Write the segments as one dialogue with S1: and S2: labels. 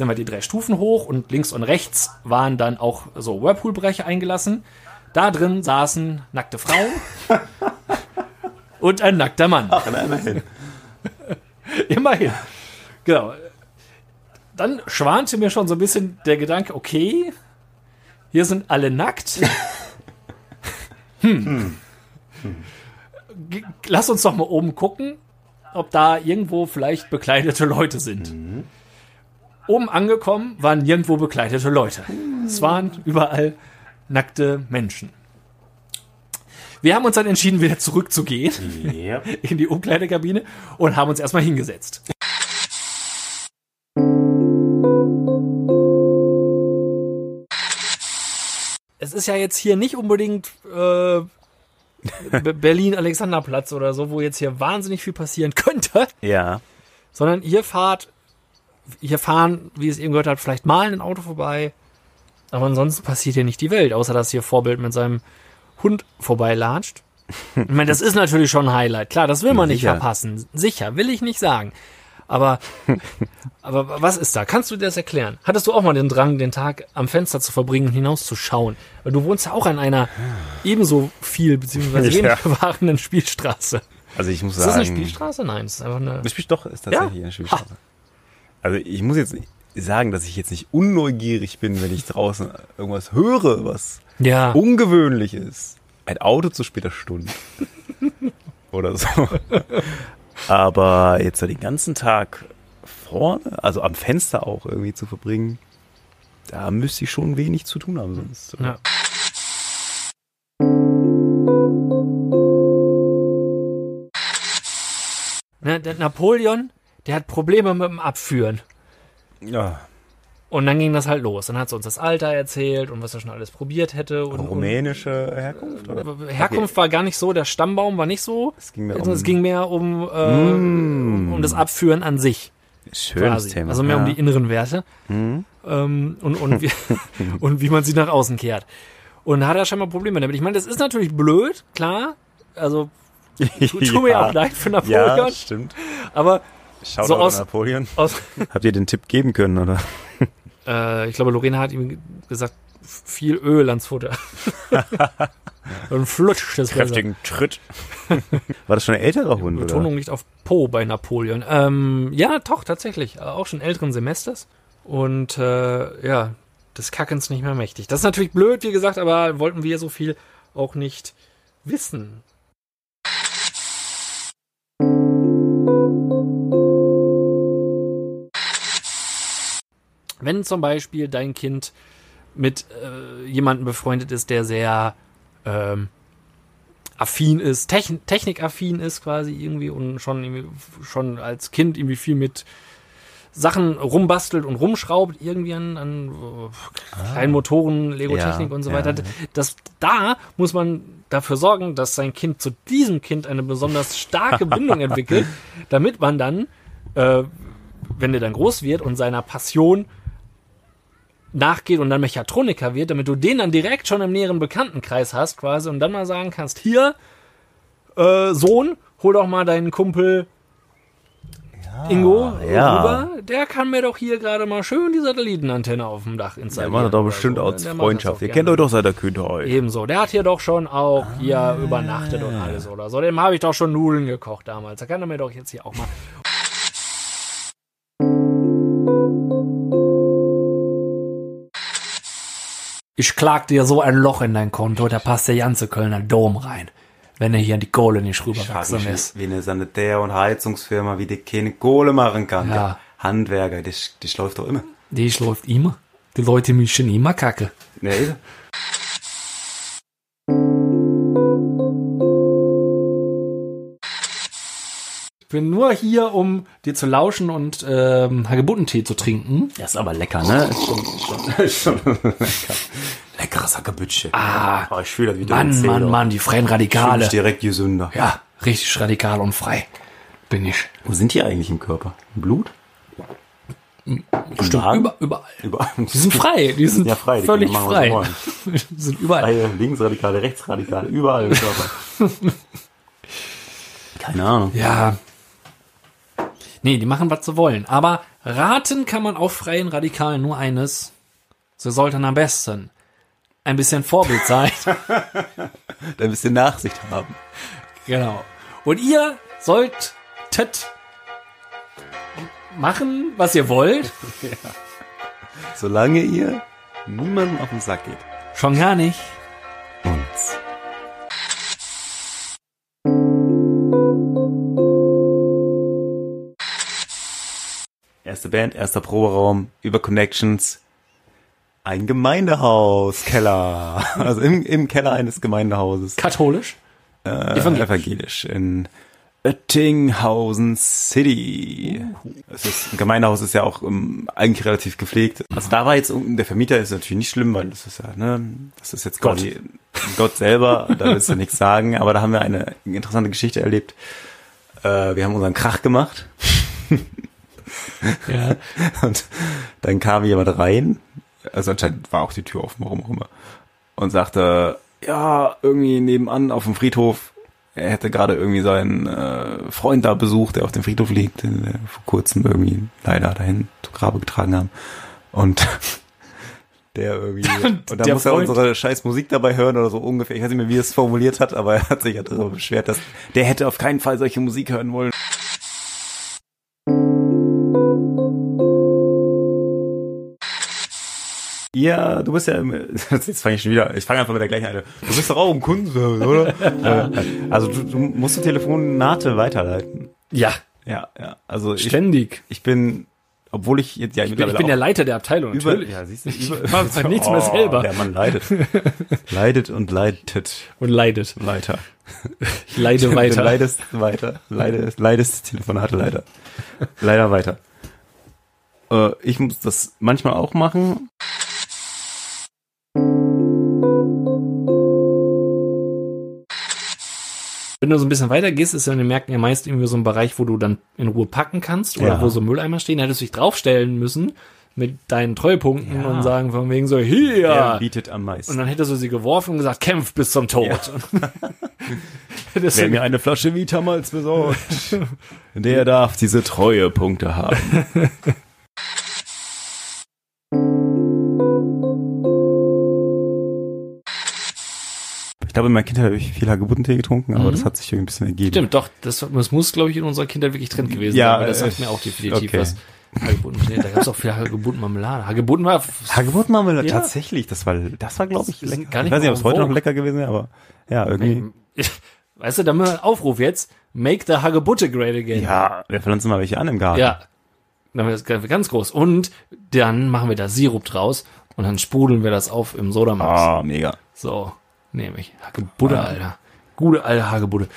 S1: sind wir die drei Stufen hoch und links und rechts waren dann auch so Whirlpool-Bereiche eingelassen. Da drin saßen nackte Frauen und ein nackter Mann.
S2: Ach, na, immerhin.
S1: Immerhin. Genau. Dann schwante mir schon so ein bisschen der Gedanke, okay, hier sind alle nackt. Hm. G- Lass uns doch mal oben gucken, ob da irgendwo vielleicht bekleidete Leute sind. Oben angekommen waren nirgendwo bekleidete Leute. Es waren überall nackte Menschen. Wir haben uns dann entschieden, wieder zurückzugehen
S2: Ja.
S1: in die Umkleidekabine und haben uns erstmal hingesetzt. Es ist ja jetzt hier nicht unbedingt äh, Be- Berlin-Alexanderplatz oder so, wo jetzt hier wahnsinnig viel passieren könnte,
S2: Ja.
S1: sondern ihr fahrt, hier fahren, wie es eben gehört hat, vielleicht mal ein Auto vorbei, aber ansonsten passiert hier nicht die Welt, außer dass hier Vorbild mit seinem Hund vorbeilatscht. Ich meine, das ist natürlich schon ein Highlight. Klar, das will man nicht
S2: Sicher.
S1: verpassen. Sicher, will ich nicht sagen. Aber, aber was ist da? Kannst du dir das erklären? Hattest du auch mal den Drang, den Tag am Fenster zu verbringen und hinauszuschauen? Weil du wohnst ja auch an einer ebenso viel beziehungsweise
S2: Ja.
S1: wenig bewahrenden Spielstraße.
S2: Also ich muss
S1: Ist das
S2: sagen.
S1: eine Spielstraße? Nein, es ist einfach eine.
S2: Doch, ist tatsächlich
S1: Ja?
S2: eine Spielstraße. Also ich muss jetzt sagen, dass ich jetzt nicht unneugierig bin, wenn ich draußen irgendwas höre, was
S1: Ja.
S2: ungewöhnlich ist. Ein Auto zu später Stunde. Oder so. Aber jetzt so den ganzen Tag vorne, also am Fenster auch irgendwie zu verbringen, da müsste ich schon wenig zu tun haben sonst.
S1: Ja. Der Napoleon, der hat Probleme mit dem Abführen.
S2: Ja,
S1: Und dann ging das halt los. Dann hat sie uns das Alter erzählt und was er schon alles probiert hätte. Und,
S2: rumänische Herkunft, oder?
S1: Herkunft war gar nicht so, der Stammbaum war nicht so.
S2: Es ging mehr um-
S1: es ging mehr um, äh, um das Abführen an sich.
S2: Schönes
S1: quasi.
S2: Thema.
S1: Also mehr
S2: ja.
S1: um die inneren Werte.
S2: Mhm.
S1: ähm, und, und, wie, und wie man sie nach außen kehrt. Und da hat er scheinbar Probleme damit. Ich meine, das ist natürlich blöd, klar. Also, tut tu mir
S2: Ja.
S1: auch leid für Napoleon.
S2: Ja, stimmt.
S1: Aber
S2: Schaut
S1: So aus-
S2: Napoleon.
S1: aus,
S2: Habt ihr den Tipp geben können, oder?
S1: äh, ich glaube, Lorena hat ihm gesagt, viel Öl ans Futter. und flutscht das besser.
S2: Kräftigen Tritt. War das schon ein älterer Hund, oder?
S1: Betonung liegt auf Po bei Napoleon. Ähm, ja, doch, tatsächlich. Äh, Auch schon älteren Semesters. Und äh, ja, des Kackens nicht mehr mächtig. Das ist natürlich blöd, wie gesagt, aber wollten wir so viel auch nicht wissen. Wenn zum Beispiel dein Kind mit äh, jemandem befreundet ist, der sehr ähm, affin ist, techn technikaffin ist quasi irgendwie und schon irgendwie, schon als Kind irgendwie viel mit Sachen rumbastelt und rumschraubt irgendwie an, an äh, kleinen Motoren, Lego-Technik
S2: Ja,
S1: und so weiter.
S2: ja.
S1: Das, da muss man dafür sorgen, dass sein Kind zu diesem Kind eine besonders starke Bindung entwickelt, damit man dann, äh, wenn der dann groß wird und seiner Passion nachgeht und dann Mechatroniker wird, damit du den dann direkt schon im näheren Bekanntenkreis hast quasi und dann mal sagen kannst, hier, äh, Sohn, hol doch mal deinen Kumpel Ingo
S2: ja.
S1: rüber, der kann mir doch hier gerade mal schön die Satellitenantenne auf dem Dach
S2: Der
S1: installieren.
S2: macht das doch
S1: oder
S2: bestimmt
S1: so.
S2: aus
S1: Der macht
S2: Freundschaft. Ihr kennt euch doch seit der Kindheit.
S1: Ebenso, der hat hier doch schon auch hier
S2: Ah.
S1: übernachtet und alles oder so. Dem habe ich doch schon Nudeln gekocht damals. Da kann er mir doch jetzt hier auch mal. Ich klag dir so ein Loch in dein Konto, da passt der ganze Kölner Dom rein, wenn er hier in die Kohle nicht rüberwachsen ist.
S2: wie eine Sanitär- und Heizungsfirma, wie die keine Kohle machen kann.
S1: Ja.
S2: Der Handwerker, das, läuft doch immer.
S1: Die läuft immer. Die Leute mischen immer Kacke.
S2: Nee.
S1: Ich bin nur hier, um dir zu lauschen und ähm, Hagebuttentee zu trinken.
S2: Das ist aber lecker, ne? Ist schon, ist schon, schon lecker. Leckeres Hackebütchen.
S1: Ah,
S2: Oh, ich fühle das wieder.
S1: Mann, Mann, Mann, die freien Radikale.
S2: direkt gesünder.
S1: Ja, richtig radikal und frei bin ich.
S2: Wo sind die eigentlich im Körper? Im Blut?
S1: Stimmt, über, überall.
S2: Überall.
S1: Die sind frei, die sind
S2: Ja, frei, die
S1: völlig
S2: machen,
S1: frei. Die sind überall.
S2: Freie Linksradikale, Rechtsradikale, überall im Körper. Keine Ahnung.
S1: Ja. Nee, die machen, was sie wollen. Aber raten kann man auch freien Radikalen nur eines. Sie sollten am besten ein bisschen Vorbild sein.
S2: Da ein bisschen Nachsicht haben.
S1: genau. Und ihr solltet machen, was ihr wollt.
S2: Solange ihr niemandem auf den Sack geht.
S1: Schon gar nicht.
S2: Erste Band, erster Proberaum, über Connections. Ein Gemeindehaus, Keller. Also im, im Keller eines Gemeindehauses.
S1: Katholisch?
S2: Äh,
S1: Evangelisch.
S2: evangelisch. In Oettinghausen City. Es ist, ein Gemeindehaus ist ja auch ähm, eigentlich relativ gepflegt. Also da war jetzt der Vermieter ist natürlich nicht schlimm, weil das ist ja, ne, das ist jetzt
S1: Gott.
S2: quasi Gott selber, da willst du nichts sagen, aber da haben wir eine interessante Geschichte erlebt. Äh, wir haben unseren Krach gemacht
S1: Ja.
S2: und dann kam jemand rein, also anscheinend war auch die Tür offen, warum auch immer, und sagte, ja, irgendwie nebenan auf dem Friedhof, er hätte gerade irgendwie seinen äh, Freund da besucht, der auf dem Friedhof liegt, den wir vor kurzem irgendwie leider dahin zu Grabe getragen haben. Und der irgendwie, und
S1: der
S2: muss er
S1: Freund-
S2: unsere scheiß Musik dabei hören oder so ungefähr. Ich weiß nicht mehr, wie er es formuliert hat, aber er hat sich ja darüber beschwert, dass der hätte auf keinen Fall solche Musik hören wollen. Ja, du bist ja, jetzt fange ich schon wieder, ich fange einfach mit der gleichen an. Du bist doch auch im Kundenservice, oder? Äh, also du, du musst die Telefonate weiterleiten.
S1: Ja,
S2: Ja, ja. Also ich,
S1: ständig.
S2: ich bin, obwohl ich jetzt ja
S1: Ich bin, ich bin der Leiter der Abteilung,
S2: über,
S1: natürlich.
S2: ja, siehst du, über,
S1: Ich mach zwar nichts mehr selber.
S2: Der Mann leidet. leidet und leidet
S1: Und leidet.
S2: weiter.
S1: Ich leide
S2: Du
S1: weiter.
S2: leidest weiter. Leidest, leidest Telefonate leider. Leider weiter. Äh, ich muss das manchmal auch machen.
S1: Wenn du so ein bisschen weiter gehst, ist ja in den Märkten ja meist irgendwie so ein Bereich, wo du dann in Ruhe packen kannst oder
S2: Ja.
S1: wo so Mülleimer stehen. Da hättest du dich draufstellen müssen mit deinen Treuepunkten
S2: Ja.
S1: und sagen von wegen so, hier.
S2: Wer bietet am meisten?
S1: Und dann hättest du sie geworfen und gesagt, kämpf bis zum Tod. Hättest
S2: Wer mir eine Flasche Vitamals besorgt, der darf diese Treuepunkte haben. Ich glaube, in meiner Kindheit habe ich viel Hagebuttentee getrunken, aber
S1: Mhm.
S2: das hat sich irgendwie ein bisschen ergeben.
S1: Stimmt, doch, das, das muss, glaube ich, in unserer Kindheit wirklich Trend gewesen
S2: Ja,
S1: sein, weil das sagt
S2: äh,
S1: mir auch definitiv
S2: okay.
S1: was. Hagebutten, nee, da gab es auch viel Hagebuttenmarmelade. Hagebutten war,
S2: Hagebuttenmarmelade,
S1: Ja.
S2: tatsächlich, das war, das war, glaube ich, lecker.
S1: gar nicht
S2: ich weiß nicht, ob es heute noch lecker gewesen wäre, aber ja, irgendwie.
S1: weißt du, da mal ein Aufruf jetzt, make the Hagebutte great again.
S2: Ja, wir pflanzen mal welche an im Garten.
S1: Ja. Dann haben wir das ganz groß. Und dann machen wir da Sirup draus und dann sprudeln wir das auf im Sodamax.
S2: Ah, mega.
S1: So, nehme ich. Hagebutte,
S2: Ah.
S1: Alter. Gute alte Hagebutte.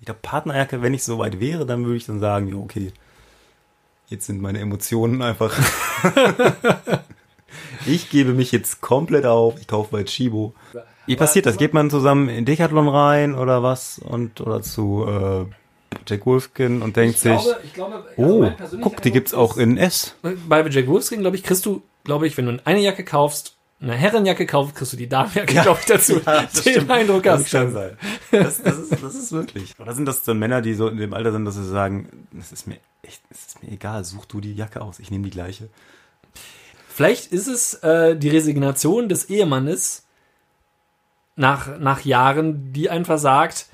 S2: Ich glaube, Partnerjacke, wenn ich so weit wäre, dann würde ich dann sagen, ja, okay, jetzt sind meine Emotionen einfach. ich gebe mich jetzt komplett auf. Ich kaufe bei Chibo. Wie passiert das? Geht man zusammen in Decathlon rein oder was? Und oder zu äh, Jack Wolfskin und denkt sich,
S1: ich glaube,
S2: oh, guck, die gibt's auch in S.
S1: Bei Jack Wolfskin, glaube ich, kriegst du, glaube ich, wenn du eine Jacke kaufst, eine Herrenjacke kaufst, kriegst du die Damenjacke, glaube ich, dazu. Den Eindruck
S2: Das
S1: hast
S2: kann
S1: du.
S2: sein. Das, das, ist, das ist wirklich. Oder sind das dann Männer, die so in dem Alter sind, dass sie sagen, es ist mir echt, es ist mir egal, such du die Jacke aus, ich nehme die gleiche.
S1: Vielleicht ist es äh, die Resignation des Ehemannes nach, nach Jahren, die einfach sagt,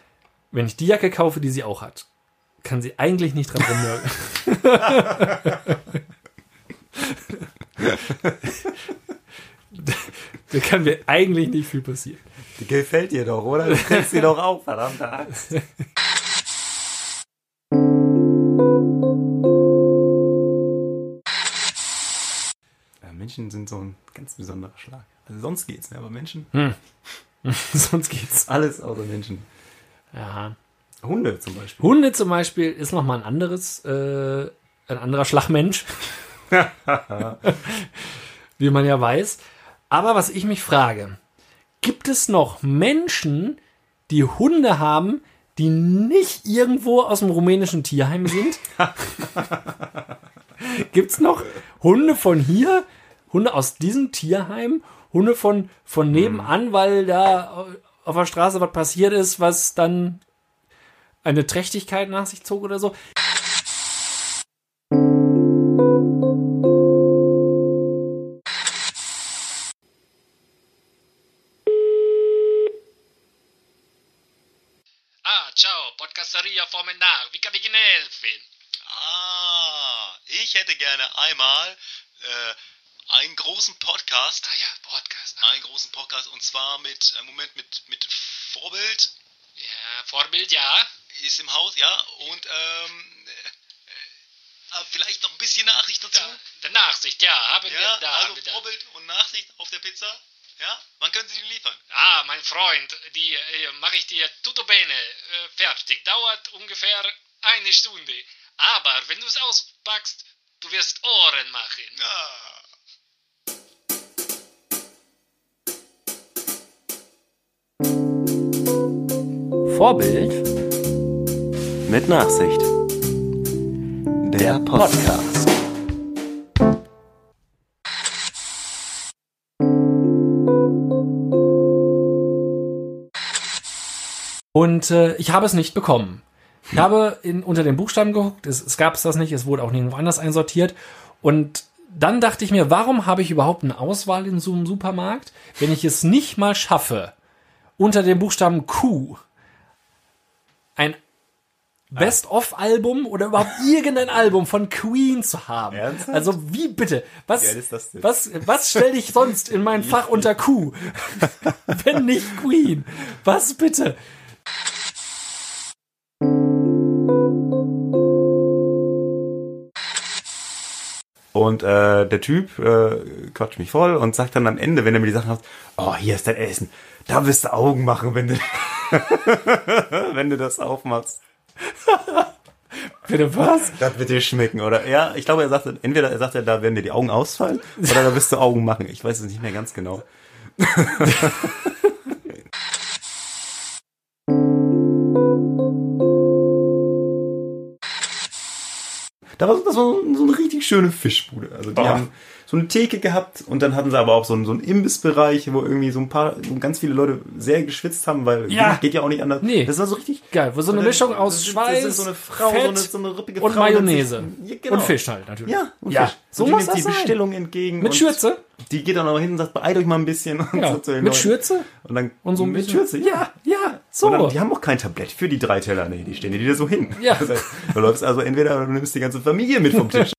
S1: wenn ich die Jacke kaufe, die sie auch hat, kann sie eigentlich nicht dran rumnörgeln. da kann mir eigentlich nicht viel passieren.
S2: Die gefällt dir doch, oder? Du kennst sie doch auch, verdammte Axt. Ja, Menschen sind so ein ganz besonderer Schlag. Also sonst geht's, ne? aber Menschen,
S1: Sonst geht's.
S2: alles außer Menschen.
S1: Ja.
S2: Hunde zum Beispiel.
S1: Hunde zum Beispiel ist noch mal ein anderes, äh, ein anderer Schlagmensch. Wie man ja weiß. Aber was ich mich frage, gibt es noch Menschen, die Hunde haben, die nicht irgendwo aus dem rumänischen Tierheim sind? gibt es noch Hunde von hier, Hunde aus diesem Tierheim, Hunde von, von nebenan, weil da auf der Straße was passiert ist, was dann eine Trächtigkeit nach sich zog oder so.
S3: Ah, ciao, Podcasteria Formenar. Wie kann ich Ihnen helfen?
S4: Ah, ich hätte gerne einmal äh, einen großen Podcast.
S3: Ah ja, Podcast.
S4: Einen großen Podcast und zwar mit, äh, Moment, mit, mit Vorbild
S3: Ja, Vorbild, ja.
S4: Ist im Haus, ja, und ähm, äh, äh, vielleicht noch ein bisschen Nachricht dazu.
S3: ja. Der Nachsicht, ja, haben wir
S4: Ja,
S3: da.
S4: also
S3: bitte.
S4: Vorbild und Nachricht auf der Pizza. Ja, wann können Sie die liefern?
S3: Ah, mein Freund, die äh, mache ich dir tutto bene äh, fertig. Dauert ungefähr eine Stunde. Aber wenn du es auspackst, du wirst Ohren machen.
S4: Ja.
S1: Vorbild
S2: Mit Nachsicht. Der Podcast.
S1: Und äh, ich habe es nicht bekommen. Ich habe in, unter den Buchstaben geguckt, es, es gab es das nicht, es wurde auch nirgendwo anders einsortiert. Und dann dachte ich mir, warum habe ich überhaupt eine Auswahl in so einem Supermarkt, wenn ich es nicht mal schaffe, unter dem Buchstaben Q Best-of-Album oder überhaupt irgendein Album von Queen zu haben.
S2: Ernsthaft?
S1: Also wie bitte? Was,
S2: geil ist das denn?
S1: was, was stell dich sonst in mein Fach unter Q? wenn nicht Queen? Was bitte?
S2: Und äh, der Typ äh, quatscht mich voll und sagt dann am Ende, wenn er mir die Sachen hat, oh, hier ist dein Essen. Da wirst du Augen machen, wenn du, wenn du das aufmachst.
S1: Bitte was?
S2: Das wird dir schmecken, oder? Ja, ich glaube, er sagte, entweder er sagte, da werden dir die Augen ausfallen, oder da wirst du Augen machen. Ich weiß es nicht mehr ganz genau. Da war, so- das war so eine richtig schöne Fischbude. Also die
S1: Oh.
S2: haben so eine Theke gehabt und dann hatten sie aber auch so einen, so einen Imbissbereich, wo irgendwie so ein paar, so ganz viele Leute sehr geschwitzt haben, weil
S1: Ja.
S2: geht ja auch nicht anders.
S1: Nee.
S2: Das war so richtig
S1: Geil, wo so eine
S2: Und
S1: Mischung aus Schweiß,
S2: das ist so eine Frau,
S1: Fett
S2: so eine, so eine rippige
S1: und
S2: Frau,
S1: Mayonnaise.
S2: Ja, genau.
S1: Und Fisch halt natürlich.
S2: Ja, und
S1: Ja,
S2: Fisch.
S1: so
S2: und die nimmt die
S1: sein.
S2: Bestellung entgegen.
S1: Mit
S2: und
S1: Schürze?
S2: Die geht dann auch hin und sagt, beeilt euch mal ein bisschen. Und
S1: Ja,
S2: so
S1: mit. Schürze?
S2: Und dann
S1: Und so ein
S2: mit
S1: bisschen-
S2: Schürze,
S1: Ja, ja, so.
S2: Und dann, die haben auch kein Tablett für die drei Teller. Nee, die stehen dir wieder so hin.
S1: Ja.
S2: Das heißt, du läufst also entweder oder du nimmst die ganze Familie mit vom Tisch.